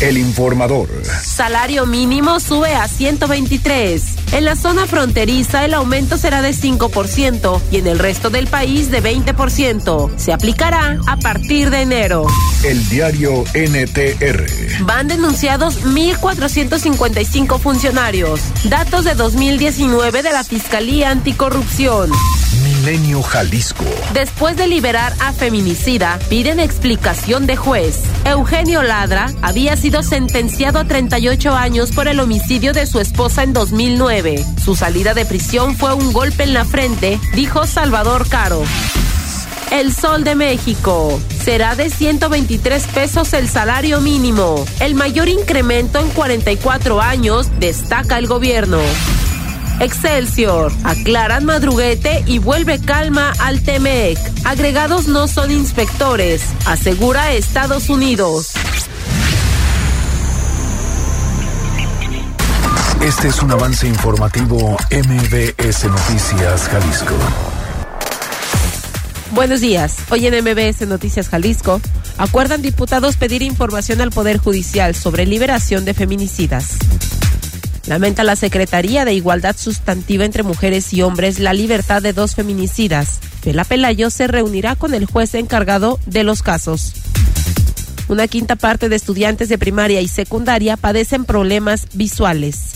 El informador. Salario mínimo sube a 123. En la zona fronteriza el aumento será de 5% y en el resto del país de 20%. Se aplicará a partir de enero. El diario NTR. Van denunciados 1.455 funcionarios. Datos de 2019 de la Fiscalía Anticorrupción. Milenio Jalisco. Después de liberar a feminicida, piden explicación de juez. Eugenio Ladra había sido sentenciado a 38 años por el homicidio de su esposa en 2009. Su salida de prisión fue un golpe en la frente, dijo Salvador Caro. El Sol de México. Será de 123 pesos el salario mínimo, el mayor incremento en 44 años, destaca el gobierno. Excelsior. Aclaran madruguete y vuelve calma al TEMEC. Agregados no son inspectores, asegura Estados Unidos. Este es un avance informativo MBS Noticias Jalisco. Buenos días. Hoy en MBS Noticias Jalisco, acuerdan diputados pedir información al Poder Judicial sobre liberación de feminicidas. Lamenta la Secretaría de Igualdad Sustantiva entre Mujeres y Hombres la libertad de dos feminicidas. Pela Pelayo se reunirá con el juez encargado de los casos. Una quinta parte de estudiantes de primaria y secundaria padecen problemas visuales.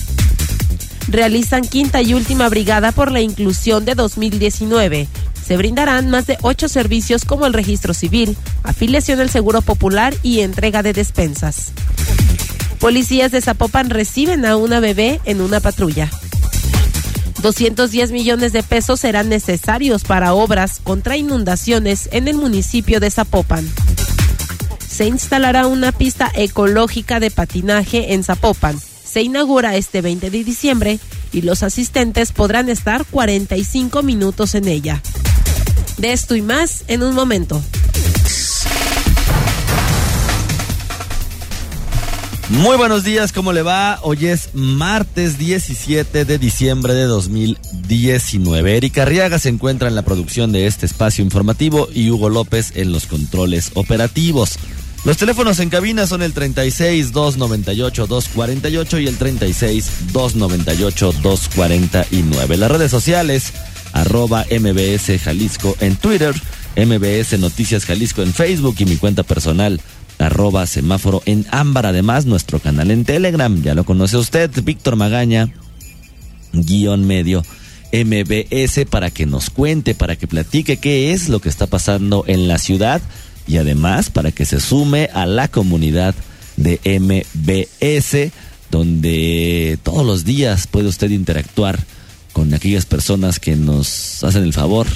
Realizan quinta y última brigada por la inclusión de 2019. Se brindarán más de ocho servicios como el registro civil, afiliación al Seguro Popular y entrega de despensas. Policías de Zapopan reciben a una bebé en una patrulla. 210 millones de pesos serán necesarios para obras contra inundaciones en el municipio de Zapopan. Se instalará una pista ecológica de patinaje en Zapopan. Se inaugura este 20 de diciembre y los asistentes podrán estar 45 minutos en ella. De esto y más en un momento. Muy buenos días, ¿cómo le va? Hoy es martes 17 de diciembre de 2019. Erika Arriaga se encuentra en la producción de este espacio informativo y Hugo López en los controles operativos. Los teléfonos en cabina son el 36 298 248 y el 36 298 249. Las redes sociales, arroba MBS Jalisco en Twitter, MBS Noticias Jalisco en Facebook y mi cuenta personal arroba semáforo en ámbar. Además, nuestro canal en Telegram, ya lo conoce usted, Víctor Magaña, guion medio MBS, para que nos cuente, para que platique qué es lo que está pasando en la ciudad y además para que se sume a la comunidad de MBS, donde todos los días puede usted interactuar con aquellas personas que nos hacen el favor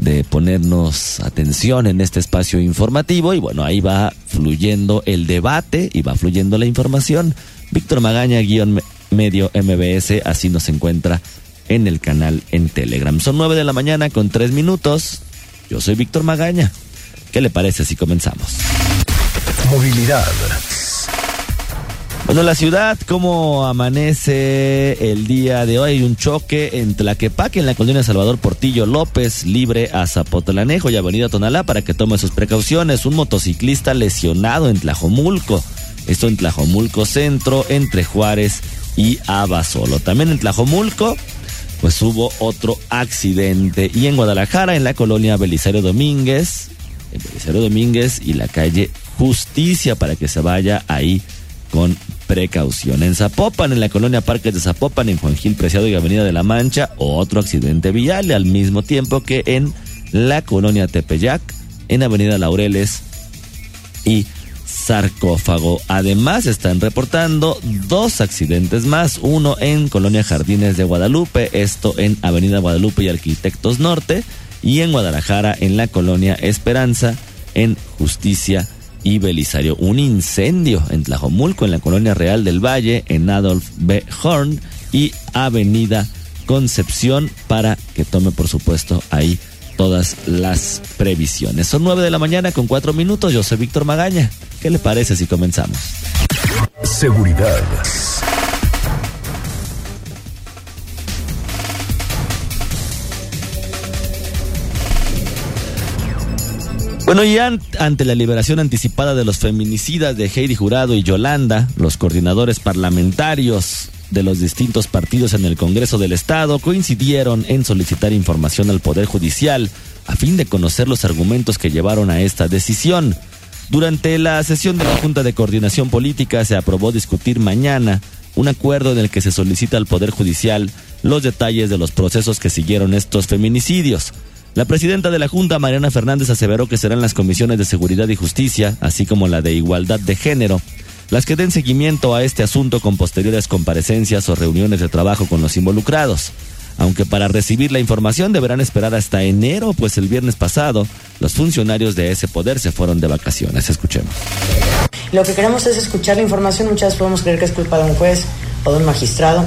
de ponernos atención en este espacio informativo y bueno, ahí va fluyendo el debate y va fluyendo la información. Víctor Magaña, guion medio MBS, así nos encuentra en el canal en Telegram. Son nueve de la mañana con tres minutos. Yo soy Víctor Magaña. ¿Qué le parece si comenzamos? Movilidad. Bueno, la ciudad, ¿cómo amanece el día de hoy? Hay un choque en Tlaquepaque, en la colonia Salvador Portillo López, libre a Zapotlanejo y Avenida Tonalá para que tome sus precauciones. Un motociclista lesionado en Tlajomulco. Esto en Tlajomulco Centro, entre Juárez y Abasolo. También en Tlajomulco, pues hubo otro accidente. Y en Guadalajara, en la colonia Belisario Domínguez, en Belisario Domínguez y la calle Justicia para que se vaya ahí con precaución. En Zapopan, en la colonia Parques de Zapopan, en Juan Gil Preciado y Avenida de la Mancha, otro accidente vial, al mismo tiempo que en la colonia Tepeyac, en Avenida Laureles y Sarcófago. Además, están reportando dos accidentes más, uno en Colonia Jardines de Guadalupe, esto en Avenida Guadalupe y Arquitectos Norte, y en Guadalajara, en la colonia Esperanza, en Justicia y Belisario. Un incendio en Tlajomulco, en la colonia Real del Valle, en Adolf B. Horn y Avenida Concepción para que tome, por supuesto, ahí todas las previsiones. Son nueve de la mañana con cuatro minutos. Yo soy Víctor Magaña. ¿Qué le parece si comenzamos? Seguridad. Bueno, y ante la liberación anticipada de los feminicidas de Heidi Jurado y Yolanda, los coordinadores parlamentarios de los distintos partidos en el Congreso del Estado coincidieron en solicitar información al Poder Judicial a fin de conocer los argumentos que llevaron a esta decisión. Durante la sesión de la Junta de Coordinación Política se aprobó discutir mañana un acuerdo en el que se solicita al Poder Judicial los detalles de los procesos que siguieron estos feminicidios. La presidenta de la Junta, Mariana Fernández, aseveró que serán las comisiones de Seguridad y Justicia, así como la de Igualdad de Género, las que den seguimiento a este asunto con posteriores comparecencias o reuniones de trabajo con los involucrados. Aunque para recibir la información deberán esperar hasta enero, pues el viernes pasado los funcionarios de ese poder se fueron de vacaciones. Escuchemos. Lo que queremos es escuchar la información. Muchas veces podemos creer que es culpa de un juez o de un magistrado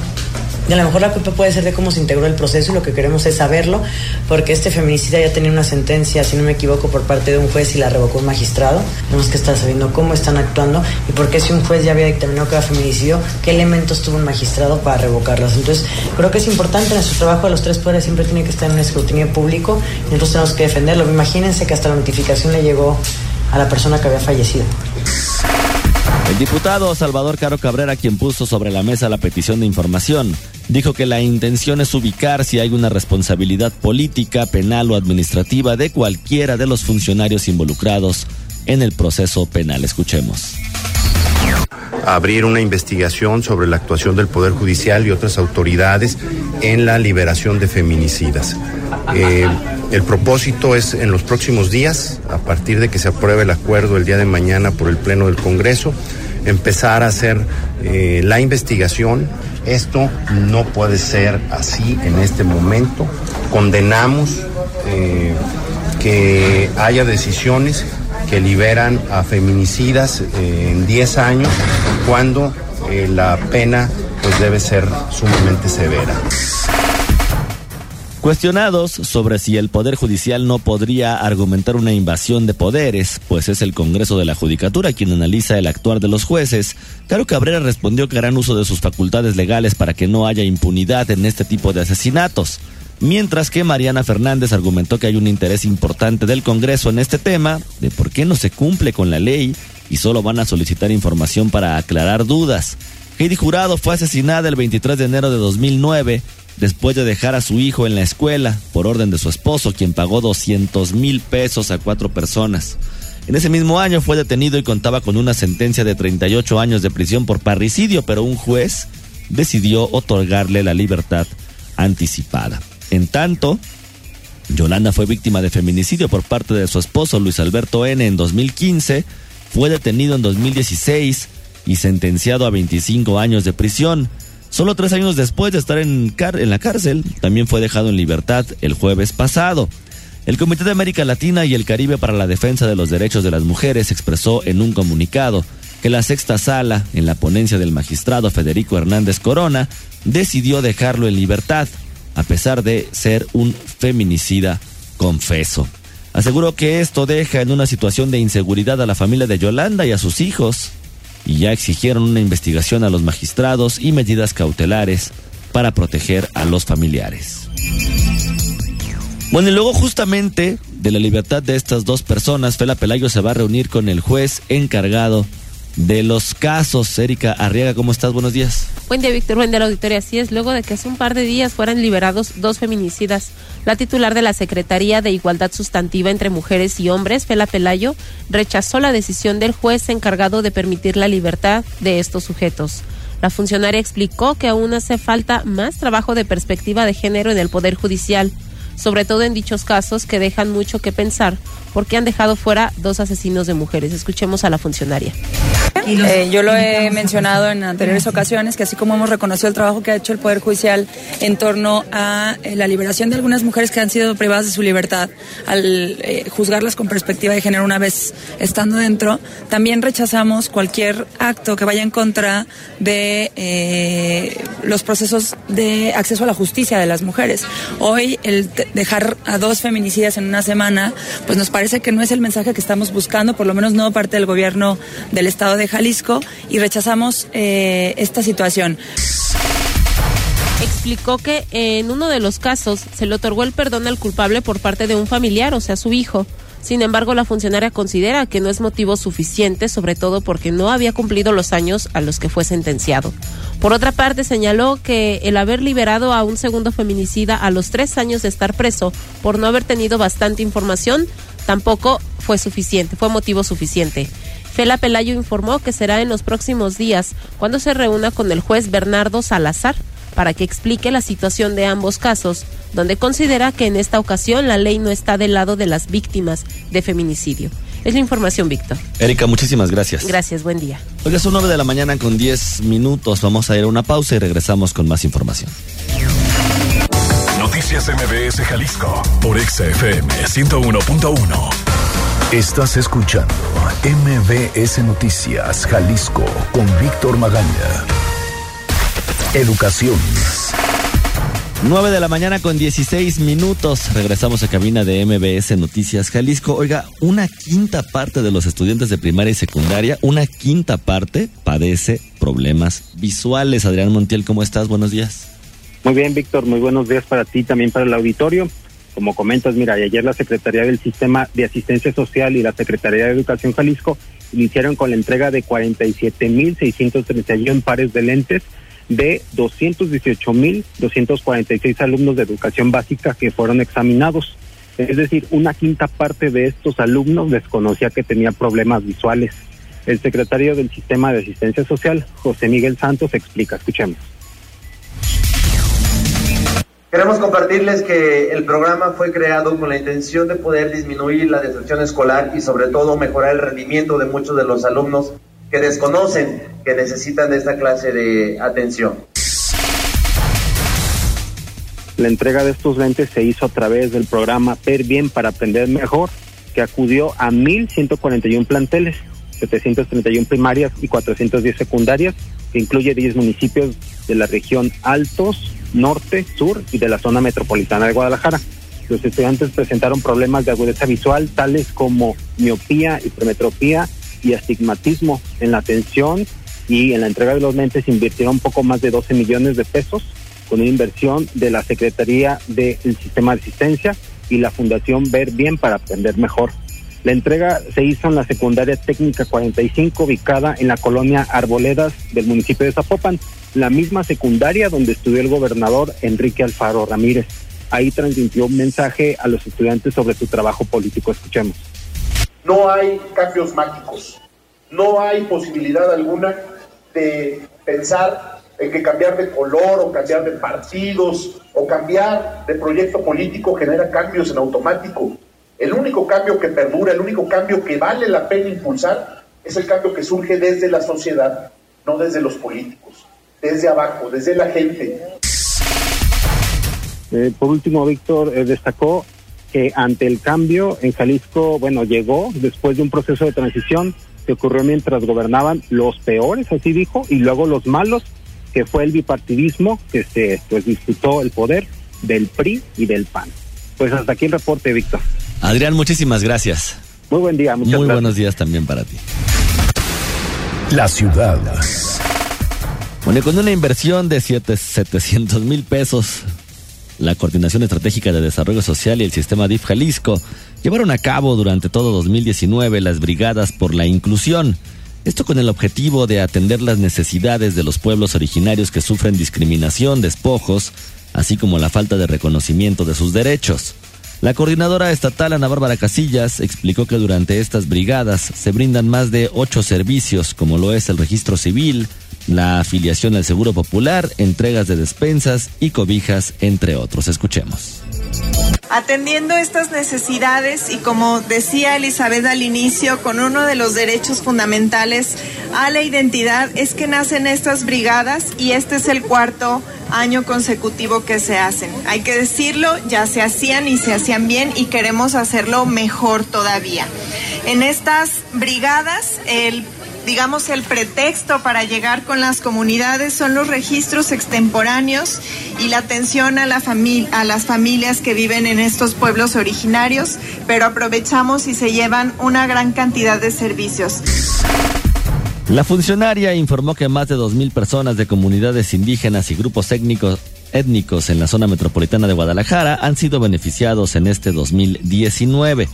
y a lo mejor la culpa puede ser de cómo se integró el proceso y lo que queremos es saberlo, porque este feminicida ya tenía una sentencia, si no me equivoco, por parte de un juez y la revocó un magistrado. Tenemos que estar sabiendo cómo están actuando y por qué si un juez ya había dictaminado que era feminicidio, qué elementos tuvo un magistrado para revocarlos. Entonces, creo que es importante, en nuestro trabajo de los tres poderes siempre tiene que estar en un escrutinio público y nosotros tenemos que defenderlo. Imagínense que hasta la notificación le llegó a la persona que había fallecido. El diputado Salvador Caro Cabrera, quien puso sobre la mesa la petición de información, dijo que la intención es ubicar si hay una responsabilidad política, penal o administrativa de cualquiera de los funcionarios involucrados en el proceso penal. Escuchemos abrir una investigación sobre la actuación del Poder Judicial y otras autoridades en la liberación de feminicidas. Eh, el propósito es en los próximos días, a partir de que se apruebe el acuerdo el día de mañana por el Pleno del Congreso, empezar a hacer eh, la investigación. Esto no puede ser así en este momento. Condenamos eh, que haya decisiones que liberan a feminicidas eh, en 10 años cuando la pena pues debe ser sumamente severa. Cuestionados sobre si el Poder Judicial no podría argumentar una invasión de poderes, pues es el Congreso de la Judicatura quien analiza el actuar de los jueces, Caro Cabrera respondió que harán uso de sus facultades legales para que no haya impunidad en este tipo de asesinatos. Mientras que Mariana Fernández argumentó que hay un interés importante del Congreso en este tema, de por qué no se cumple con la ley y solo van a solicitar información para aclarar dudas. Heidi Jurado fue asesinada el 23 de enero de 2009 después de dejar a su hijo en la escuela por orden de su esposo, quien pagó 200 mil pesos a cuatro personas. En ese mismo año fue detenido y contaba con una sentencia de 38 años de prisión por parricidio, pero un juez decidió otorgarle la libertad anticipada. En tanto, Yolanda fue víctima de feminicidio por parte de su esposo Luis Alberto N. en 2015, fue detenido en 2016 y sentenciado a 25 años de prisión. Solo tres años después de estar en, en la cárcel, también fue dejado en libertad el jueves pasado. El Comité de América Latina y el Caribe para la Defensa de los Derechos de las Mujeres expresó en un comunicado que la sexta sala, en la ponencia del magistrado Federico Hernández Corona, decidió dejarlo en libertad, a pesar de ser un feminicida confeso. Aseguró que esto deja en una situación de inseguridad a la familia de Yolanda y a sus hijos, y ya exigieron una investigación a los magistrados y medidas cautelares para proteger a los familiares. Bueno, y luego justamente de la libertad de estas dos personas, Fela Pelayo se va a reunir con el juez encargado de los casos. Erika Arriaga, ¿cómo estás? Buenos días. Buen día, Víctor. Buen día, la auditoría. Así es, luego de que hace un par de días fueran liberados dos feminicidas, la titular de la Secretaría de Igualdad Sustantiva entre Mujeres y Hombres, Fela Pelayo, rechazó la decisión del juez encargado de permitir la libertad de estos sujetos. La funcionaria explicó que aún hace falta más trabajo de perspectiva de género en el Poder Judicial sobre todo en dichos casos que dejan mucho que pensar porque han dejado fuera dos asesinos de mujeres. Escuchemos a la funcionaria. Eh, yo lo he mencionado en anteriores ocasiones, que así como hemos reconocido el trabajo que ha hecho el Poder Judicial en torno a eh, la liberación de algunas mujeres que han sido privadas de su libertad, al eh, juzgarlas con perspectiva de género una vez estando dentro, también rechazamos cualquier acto que vaya en contra de los procesos de acceso a la justicia de las mujeres. Hoy el dejar a dos feminicidas en una semana, pues nos parece que no es el mensaje que estamos buscando, por lo menos no parte del gobierno del Estado de Jalisco, y rechazamos eh, esta situación. Explicó que en uno de los casos se le otorgó el perdón al culpable por parte de un familiar, o sea, su hijo. Sin embargo, la funcionaria considera que no es motivo suficiente, sobre todo porque no había cumplido los años a los que fue sentenciado. Por otra parte, señaló que el haber liberado a un segundo feminicida a los tres años de estar preso por no haber tenido bastante información tampoco fue suficiente, fue motivo suficiente. Fela Pelayo informó que será en los próximos días cuando se reúna con el juez Bernardo Salazar para que explique la situación de ambos casos, donde considera que en esta ocasión la ley no está del lado de las víctimas de feminicidio. Es la información, Víctor. Erika, muchísimas gracias. Gracias, buen día. Oiga, son 9 de la mañana con 10 minutos. Vamos a ir a una pausa y regresamos con más información. Noticias MBS Jalisco por XFM 101.1. Estás escuchando MBS Noticias Jalisco con Víctor Magaña. Educación. 9 de la mañana con 16 minutos. Regresamos a cabina de MBS Noticias Jalisco. Oiga, una quinta parte de los estudiantes de primaria y secundaria, una quinta parte padece problemas visuales. Adrián Montiel, ¿cómo estás? Buenos días. Muy bien, Víctor. Muy buenos días para ti, también para el auditorio. Como comentas, mira, ayer la Secretaría del Sistema de Asistencia Social y la Secretaría de Educación Jalisco iniciaron con la entrega de 47.631 pares de lentes de 218.246 alumnos de educación básica que fueron examinados. Es decir, una quinta parte de estos alumnos desconocía que tenía problemas visuales. El secretario del Sistema de Asistencia Social, José Miguel Santos, explica. Escuchemos. Queremos compartirles que el programa fue creado con la intención de poder disminuir la destrucción escolar y sobre todo mejorar el rendimiento de muchos de los alumnos que desconocen que necesitan de esta clase de atención. La entrega de estos lentes se hizo a través del programa Per Bien para Aprender Mejor, que acudió a 1.141 planteles, 731 primarias y 410 secundarias, que incluye 10 municipios de la región Altos, Norte, Sur y de la zona metropolitana de Guadalajara. Los estudiantes presentaron problemas de agudeza visual, tales como miopía, hipermetropía y astigmatismo en la atención y en la entrega de los lentes invirtieron poco más de 12 millones de pesos con una inversión de la Secretaría del Sistema de Asistencia y la Fundación Ver Bien para Aprender Mejor. La entrega se hizo en la secundaria técnica 45 ubicada en la colonia Arboledas del municipio de Zapopan, la misma secundaria donde estudió el gobernador Enrique Alfaro Ramírez. Ahí transmitió un mensaje a los estudiantes sobre su trabajo político. Escuchemos. No hay cambios mágicos, no hay posibilidad alguna de pensar en que cambiar de color o cambiar de partidos o cambiar de proyecto político genera cambios en automático. El único cambio que perdura, el único cambio que vale la pena impulsar es el cambio que surge desde la sociedad, no desde los políticos, desde abajo, desde la gente. Eh, por último, Víctor eh, destacó que ante el cambio en Jalisco, bueno, llegó después de un proceso de transición que ocurrió mientras gobernaban los peores, así dijo, y luego los malos, que fue el bipartidismo que se pues disputó el poder del PRI y del PAN. Pues hasta aquí el reporte, Víctor. Adrián, muchísimas gracias. Muy buen día, muchas Muy gracias. buenos días también para ti. La ciudad. Bueno, con una inversión de 700 mil pesos, la Coordinación Estratégica de Desarrollo Social y el Sistema DIF Jalisco llevaron a cabo durante todo 2019 las Brigadas por la Inclusión. Esto con el objetivo de atender las necesidades de los pueblos originarios que sufren discriminación, despojos, así como la falta de reconocimiento de sus derechos. La coordinadora estatal Ana Bárbara Casillas explicó que durante estas brigadas se brindan más de ocho servicios, como lo es el registro civil, la afiliación al Seguro Popular, entregas de despensas y cobijas, entre otros. Escuchemos. Atendiendo estas necesidades y como decía Elizabeth al inicio, con uno de los derechos fundamentales a la identidad es que nacen estas brigadas y este es el cuarto año consecutivo que se hacen. Hay que decirlo, ya se hacían y se hacían bien y queremos hacerlo mejor todavía. En estas brigadas, el digamos, el pretexto para llegar con las comunidades son los registros extemporáneos y la atención a, la a las familias que viven en estos pueblos originarios, pero aprovechamos y se llevan una gran cantidad de servicios. La funcionaria informó que más de 2.000 personas de comunidades indígenas y grupos étnicos, étnicos en la zona metropolitana de Guadalajara han sido beneficiados en este 2019.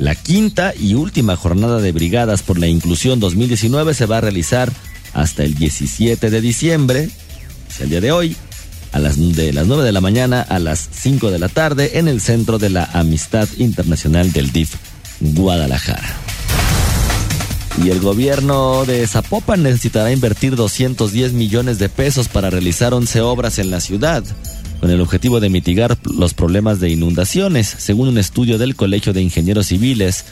La quinta y última jornada de brigadas por la inclusión 2019 se va a realizar hasta el 17 de diciembre, es el día de hoy, a las de las 9 de la mañana a las 5 de la tarde en el Centro de la Amistad Internacional del DIF Guadalajara. Y el gobierno de Zapopan necesitará invertir 210 millones de pesos para realizar 11 obras en la ciudad con el objetivo de mitigar los problemas de inundaciones, según un estudio del Colegio de Ingenieros Civiles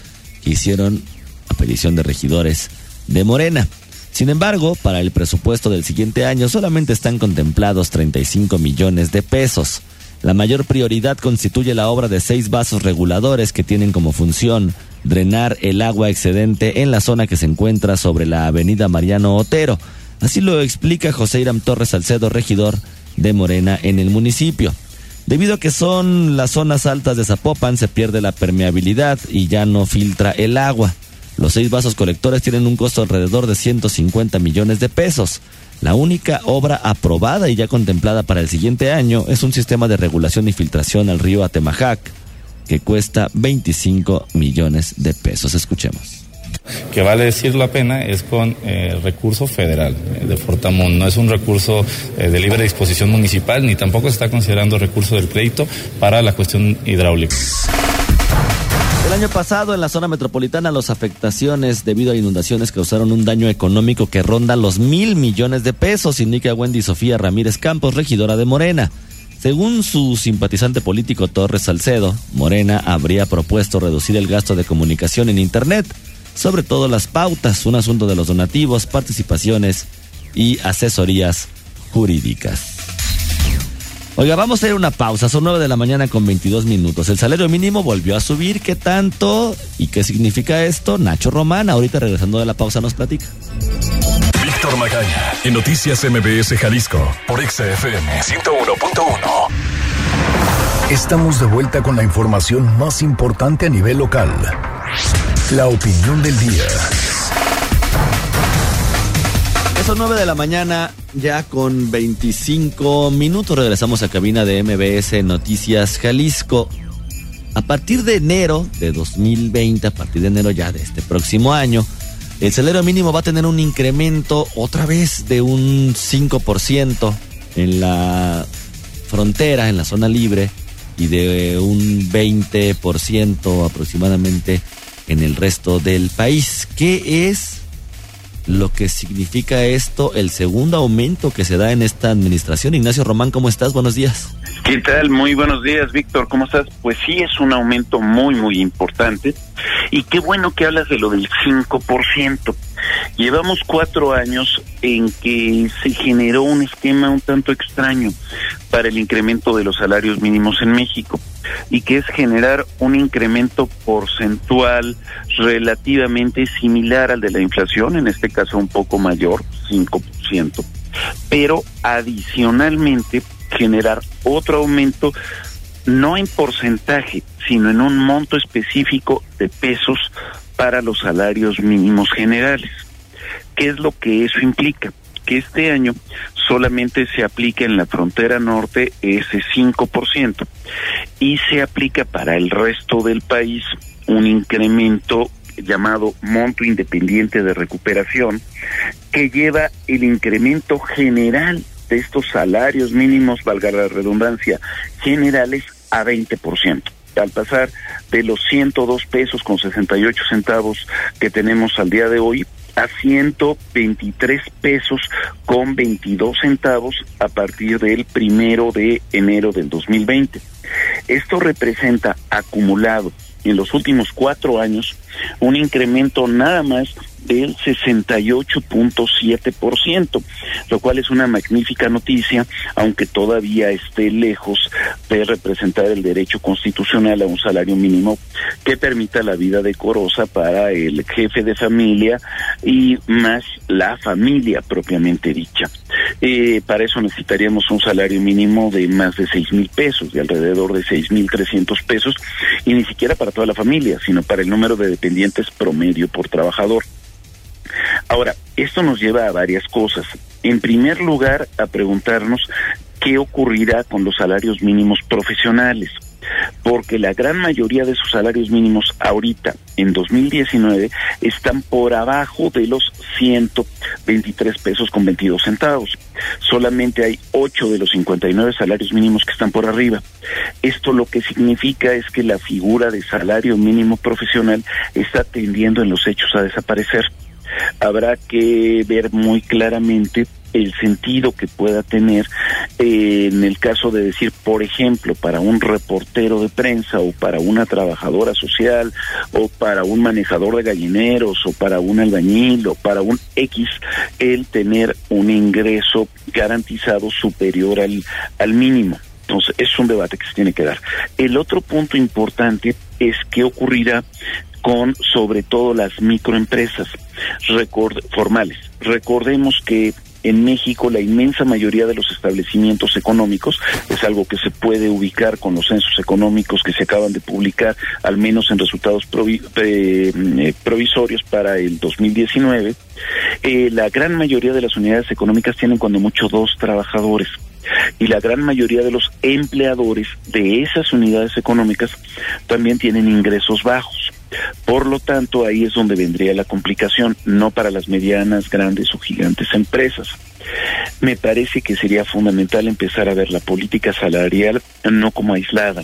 que hicieron a petición de regidores de Morena. Sin embargo, para el presupuesto del siguiente año solamente están contemplados 35 millones de pesos. La mayor prioridad constituye la obra de seis vasos reguladores que tienen como función drenar el agua excedente en la zona que se encuentra sobre la avenida Mariano Otero. Así lo explica José Iram Torres Salcedo, regidor de Morena en el municipio. Debido a que son las zonas altas de Zapopan, se pierde la permeabilidad y ya no filtra el agua. Los seis vasos colectores tienen un costo alrededor de 150 millones de pesos. La única obra aprobada y ya contemplada para el siguiente año es un sistema de regulación y filtración al río Atemajac, que cuesta 25 millones de pesos. Escuchemos que vale decir la pena es con eh, recurso federal eh, de Fortamun. No es un recurso eh, de libre disposición municipal ni tampoco se está considerando recurso del crédito para la cuestión hidráulica. El año pasado en la zona metropolitana las afectaciones debido a inundaciones causaron un daño económico que ronda los mil millones de pesos, indica Wendy Sofía Ramírez Campos, regidora de Morena. Según su simpatizante político Torres Salcedo, Morena habría propuesto reducir el gasto de comunicación en Internet sobre todo las pautas, un asunto de los donativos, participaciones y asesorías jurídicas. Oiga, vamos a hacer una pausa. Son 9 de la mañana con 22 minutos. El salario mínimo volvió a subir. ¿Qué tanto? ¿Y qué significa esto? Nacho Román, ahorita regresando de la pausa, nos platica. Víctor Magaña, en Noticias MBS Jalisco, por XFM 101.1. Estamos de vuelta con la información más importante a nivel local. La opinión del día. Son 9 de la mañana, ya con 25 minutos. Regresamos a cabina de MBS Noticias Jalisco. A partir de enero de 2020, a partir de enero ya de este próximo año, el salario mínimo va a tener un incremento otra vez de un 5% en la frontera, en la zona libre, y de un 20% aproximadamente en el resto del país. ¿Qué es lo que significa esto, el segundo aumento que se da en esta administración? Ignacio Román, ¿cómo estás? Buenos días. ¿Qué tal? Muy buenos días, Víctor. ¿Cómo estás? Pues sí, es un aumento muy, muy importante. Y qué bueno que hablas de lo del 5%. Llevamos cuatro años en que se generó un esquema un tanto extraño para el incremento de los salarios mínimos en México y que es generar un incremento porcentual relativamente similar al de la inflación, en este caso un poco mayor, 5%, pero adicionalmente generar otro aumento no en porcentaje, sino en un monto específico de pesos para los salarios mínimos generales. ¿Qué es lo que eso implica? Que este año solamente se aplica en la frontera norte ese 5% y se aplica para el resto del país un incremento llamado monto independiente de recuperación que lleva el incremento general de estos salarios mínimos, valga la redundancia, generales a 20%. Al pasar de los 102 pesos con 68 centavos que tenemos al día de hoy a 123 pesos con 22 centavos a partir del primero de enero del 2020. Esto representa acumulado en los últimos cuatro años un incremento nada más del 68.7%, lo cual es una magnífica noticia, aunque todavía esté lejos de representar el derecho constitucional a un salario mínimo que permita la vida decorosa para el jefe de familia y más la familia propiamente dicha. Eh, para eso necesitaríamos un salario mínimo de más de seis mil pesos, de alrededor de seis mil trescientos pesos, y ni siquiera para toda la familia, sino para el número de dependientes promedio por trabajador. Ahora, esto nos lleva a varias cosas. En primer lugar, a preguntarnos qué ocurrirá con los salarios mínimos profesionales porque la gran mayoría de sus salarios mínimos ahorita, en 2019, están por abajo de los 123 pesos con 22 centavos. Solamente hay 8 de los 59 salarios mínimos que están por arriba. Esto lo que significa es que la figura de salario mínimo profesional está tendiendo en los hechos a desaparecer habrá que ver muy claramente el sentido que pueda tener eh, en el caso de decir, por ejemplo, para un reportero de prensa o para una trabajadora social o para un manejador de gallineros o para un albañil o para un X, el tener un ingreso garantizado superior al, al mínimo. Entonces, es un debate que se tiene que dar. El otro punto importante es qué ocurrirá con sobre todo las microempresas formales. Recordemos que en México la inmensa mayoría de los establecimientos económicos es algo que se puede ubicar con los censos económicos que se acaban de publicar, al menos en resultados eh, provisorios para el 2019. Eh, la gran mayoría de las unidades económicas tienen cuando mucho dos trabajadores y la gran mayoría de los empleadores de esas unidades económicas también tienen ingresos bajos. Por lo tanto, ahí es donde vendría la complicación, no para las medianas, grandes o gigantes empresas. Me parece que sería fundamental empezar a ver la política salarial no como aislada,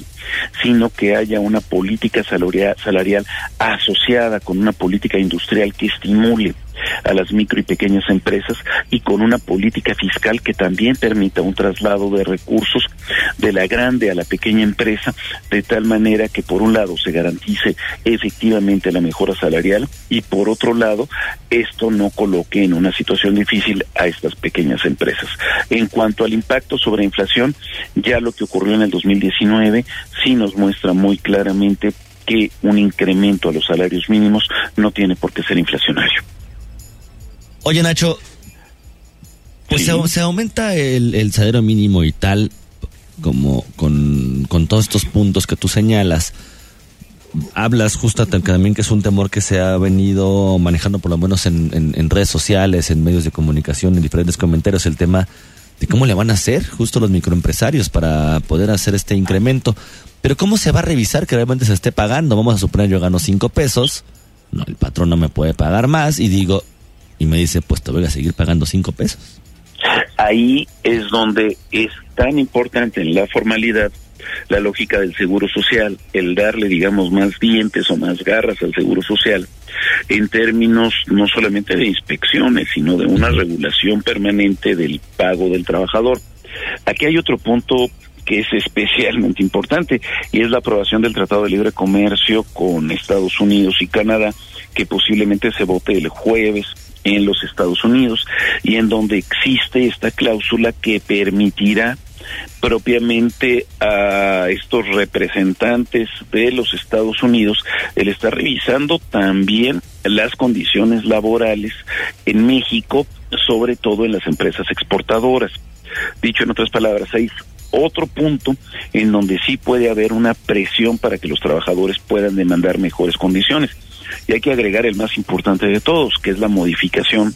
sino que haya una política salarial, asociada con una política industrial que estimule a las micro y pequeñas empresas y con una política fiscal que también permita un traslado de recursos de la grande a la pequeña empresa de tal manera que por un lado se garantice efectivamente la mejora salarial y por otro lado esto no coloque en una situación difícil a estas pequeñas empresas. En cuanto al impacto sobre inflación, ya lo que ocurrió en el 2019 sí nos muestra muy claramente que un incremento a los salarios mínimos no tiene por qué ser inflacionario. Oye, Nacho, pues se, aumenta el, salario mínimo y tal, como con, todos estos puntos que tú señalas. Hablas justo también que es un temor que se ha venido manejando por lo menos en, en, redes sociales, en medios de comunicación, en diferentes comentarios, el tema de cómo le van a hacer justo los microempresarios para poder hacer este incremento. Pero ¿cómo se va a revisar que realmente se esté pagando? Vamos a suponer yo gano cinco pesos, no, el patrón no me puede pagar más y digo, y me dice, pues te voy a seguir pagando cinco pesos. Ahí es donde es tan importante en la formalidad la lógica del seguro social, el darle, digamos, más dientes o más garras al seguro social, en términos no solamente de inspecciones, sino de una regulación permanente del pago del trabajador. Aquí hay otro punto que es especialmente importante y es la aprobación del Tratado de Libre Comercio con Estados Unidos y Canadá, que posiblemente se vote el jueves en los Estados Unidos y en donde existe esta cláusula que permitirá propiamente a estos representantes de los Estados Unidos el estar revisando también las condiciones laborales en México, sobre todo en las empresas exportadoras. Dicho en otras palabras, hay otro punto en donde sí puede haber una presión para que los trabajadores puedan demandar mejores condiciones. Y hay que agregar el más importante de todos, que es la modificación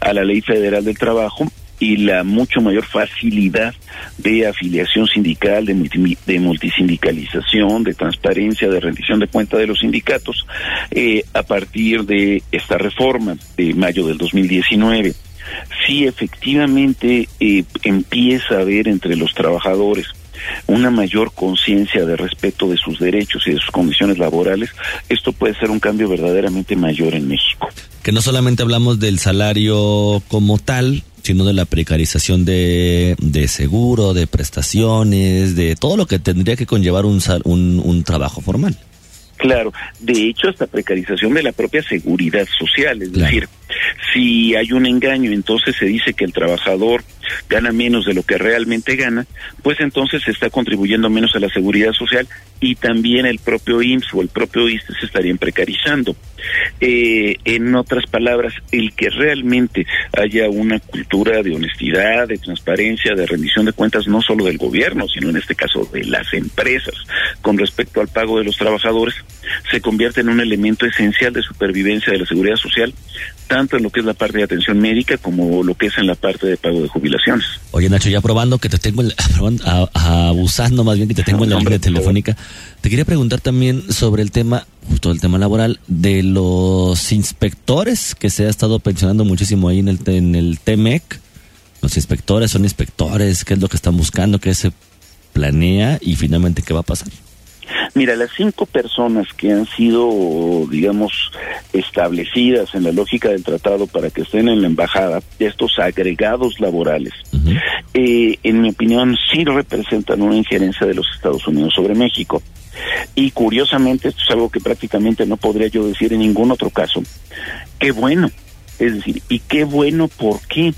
a la Ley Federal del Trabajo y la mucho mayor facilidad de afiliación sindical, de, de multisindicalización, de transparencia, de rendición de cuenta de los sindicatos eh, a partir de esta reforma de mayo del 2019. Si efectivamente eh, empieza a haber entre los trabajadores una mayor conciencia de respeto de sus derechos y de sus condiciones laborales, esto puede ser un cambio verdaderamente mayor en México. Que no solamente hablamos del salario como tal, sino de la precarización de, de seguro, de prestaciones, de todo lo que tendría que conllevar un, un trabajo formal. Claro, de hecho hasta precarización de la propia seguridad social, es decir, si hay un engaño, entonces se dice que el trabajador gana menos de lo que realmente gana, pues entonces se está contribuyendo menos a la seguridad social y también el propio IMSS o el propio ISTE se estarían precarizando. Eh, en otras palabras, el que realmente haya una cultura de honestidad, de transparencia, de rendición de cuentas, no solo del gobierno, sino en este caso de las empresas, con respecto al pago de los trabajadores, se convierte en un elemento esencial de supervivencia de la seguridad social, tanto en lo que es la parte de atención médica como lo que es en la parte de pago de Oye, Nacho, ya probando que te tengo, a- abusando más bien que te tengo en la línea telefónica, te quería preguntar también sobre el tema, justo el tema laboral, de los inspectores que se ha estado pensionando muchísimo ahí en el, en el TEMEC. Los inspectores son inspectores, qué es lo que están buscando, qué se planea y finalmente qué va a pasar. Mira, las cinco personas que han sido, digamos, establecidas en la lógica del tratado para que estén en la embajada, estos agregados laborales, eh, en mi opinión, sí representan una injerencia de los Estados Unidos sobre México. Y curiosamente, esto es algo que prácticamente no podría yo decir en ningún otro caso. Qué bueno. Es decir, y qué bueno, ¿por qué?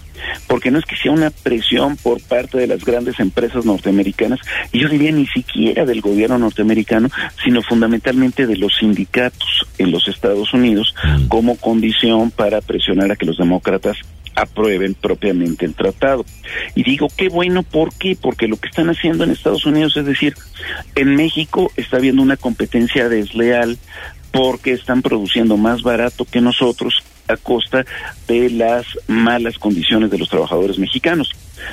Porque no es que sea una presión por parte de las grandes empresas norteamericanas, y yo diría ni siquiera del gobierno norteamericano, sino fundamentalmente de los sindicatos en los Estados Unidos como condición para presionar a que los demócratas aprueben propiamente el tratado. Y digo, qué bueno, ¿por qué? Porque lo que están haciendo en Estados Unidos es decir, en México está habiendo una competencia desleal porque están produciendo más barato que nosotros a costa de las malas condiciones de los trabajadores mexicanos.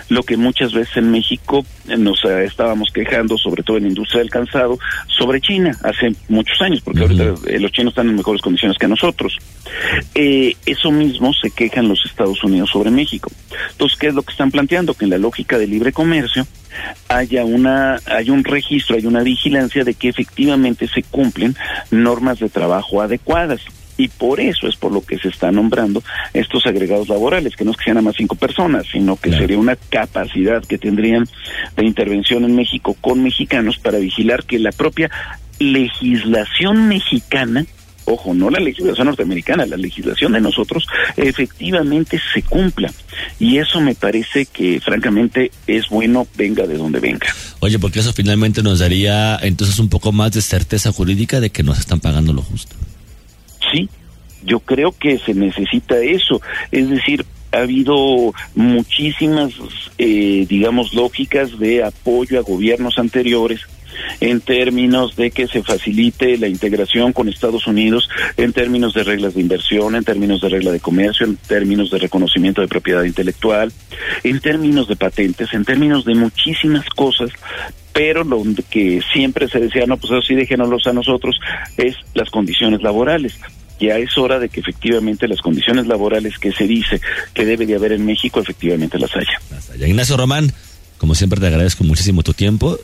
Lo que muchas veces en México eh, nos eh, estábamos quejando, sobre todo en la industria del calzado, sobre China hace muchos años, porque ahorita eh, los chinos están en mejores condiciones que nosotros. Eh, eso mismo se quejan los Estados Unidos sobre México. Entonces, ¿qué es lo que están planteando? Que en la lógica de libre comercio haya una hay un registro, hay una vigilancia de que efectivamente se cumplen normas de trabajo adecuadas. Y por eso es por lo que se está nombrando estos agregados laborales, que no es que sean nada más cinco personas, sino que sería una capacidad que tendrían de intervención en México con mexicanos para vigilar que la propia legislación mexicana ojo, no la legislación norteamericana, la legislación de nosotros efectivamente se cumpla. Y eso me parece que francamente es bueno, venga de donde venga. Oye, porque eso finalmente nos daría entonces un poco más de certeza jurídica de que nos están pagando lo justo. Sí, yo creo que se necesita eso. Es decir, ha habido muchísimas, eh, digamos, lógicas de apoyo a gobiernos anteriores en términos de que se facilite la integración con Estados Unidos, en términos de reglas de inversión, en términos de regla de comercio, en términos de reconocimiento de propiedad intelectual, en términos de patentes, en términos de muchísimas cosas, pero lo que siempre se decía, no, pues eso sí déjenoslos a nosotros, es las condiciones laborales. Ya es hora de que efectivamente las condiciones laborales que se dice que debe de haber en México, efectivamente las haya. Ya, Ignacio Román, como siempre te agradezco muchísimo tu tiempo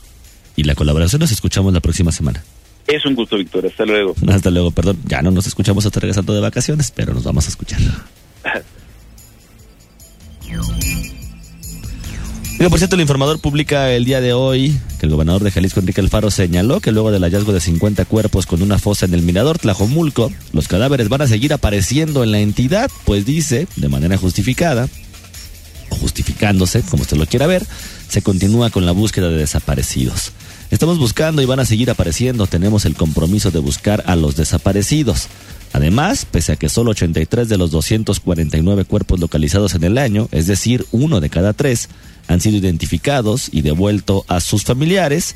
y la colaboración. Nos escuchamos la próxima semana. Es un gusto, Víctor. Hasta luego. Hasta luego, perdón. Ya no nos escuchamos hasta regresando de vacaciones, pero nos vamos a escuchar. Digo, por cierto, el informador publica el día de hoy que el gobernador de Jalisco, Enrique Alfaro, señaló que luego del hallazgo de 50 cuerpos con una fosa en el mirador Tlajomulco, los cadáveres van a seguir apareciendo en la entidad, pues dice, de manera justificada, o justificándose, como usted lo quiera ver, se continúa con la búsqueda de desaparecidos. Estamos buscando y van a seguir apareciendo, tenemos el compromiso de buscar a los desaparecidos. Además, pese a que solo 83 de los 249 cuerpos localizados en el año, es decir, uno de cada tres, han sido identificados y devuelto a sus familiares,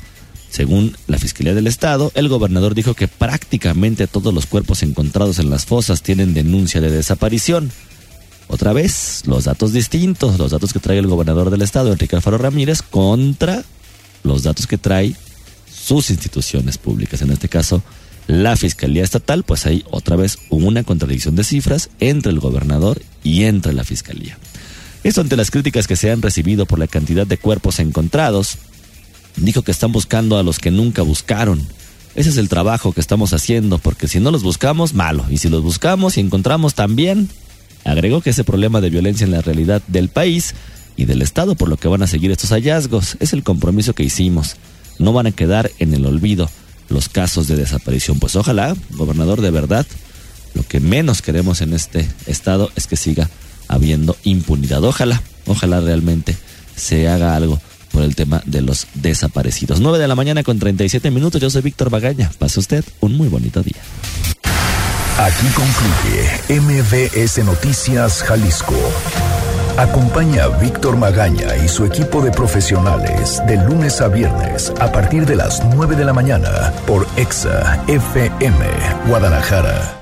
según la Fiscalía del Estado, el gobernador dijo que prácticamente todos los cuerpos encontrados en las fosas tienen denuncia de desaparición. Otra vez, los datos distintos, los datos que trae el gobernador del Estado, Enrique Alfaro Ramírez, contra los datos que trae sus instituciones públicas, en este caso la Fiscalía Estatal, pues hay otra vez una contradicción de cifras entre el gobernador y entre la Fiscalía. Esto ante las críticas que se han recibido por la cantidad de cuerpos encontrados, dijo que están buscando a los que nunca buscaron. Ese es el trabajo que estamos haciendo, porque si no los buscamos, malo. Y si los buscamos y encontramos también, Agregó que ese problema de violencia en la realidad del país y del Estado, por lo que van a seguir estos hallazgos, es el compromiso que hicimos. No van a quedar en el olvido los casos de desaparición. Pues ojalá, gobernador, de verdad, lo que menos queremos en este estado es que siga habiendo impunidad. Ojalá, ojalá realmente se haga algo por el tema de los desaparecidos. 9 de la mañana con 37 minutos. Yo soy Víctor Bagaña. Pase usted un muy bonito día. Aquí concluye MBS Noticias Jalisco. Acompaña a Víctor Magaña y su equipo de profesionales de lunes a viernes a partir de las 9 de la mañana por Exa FM Guadalajara.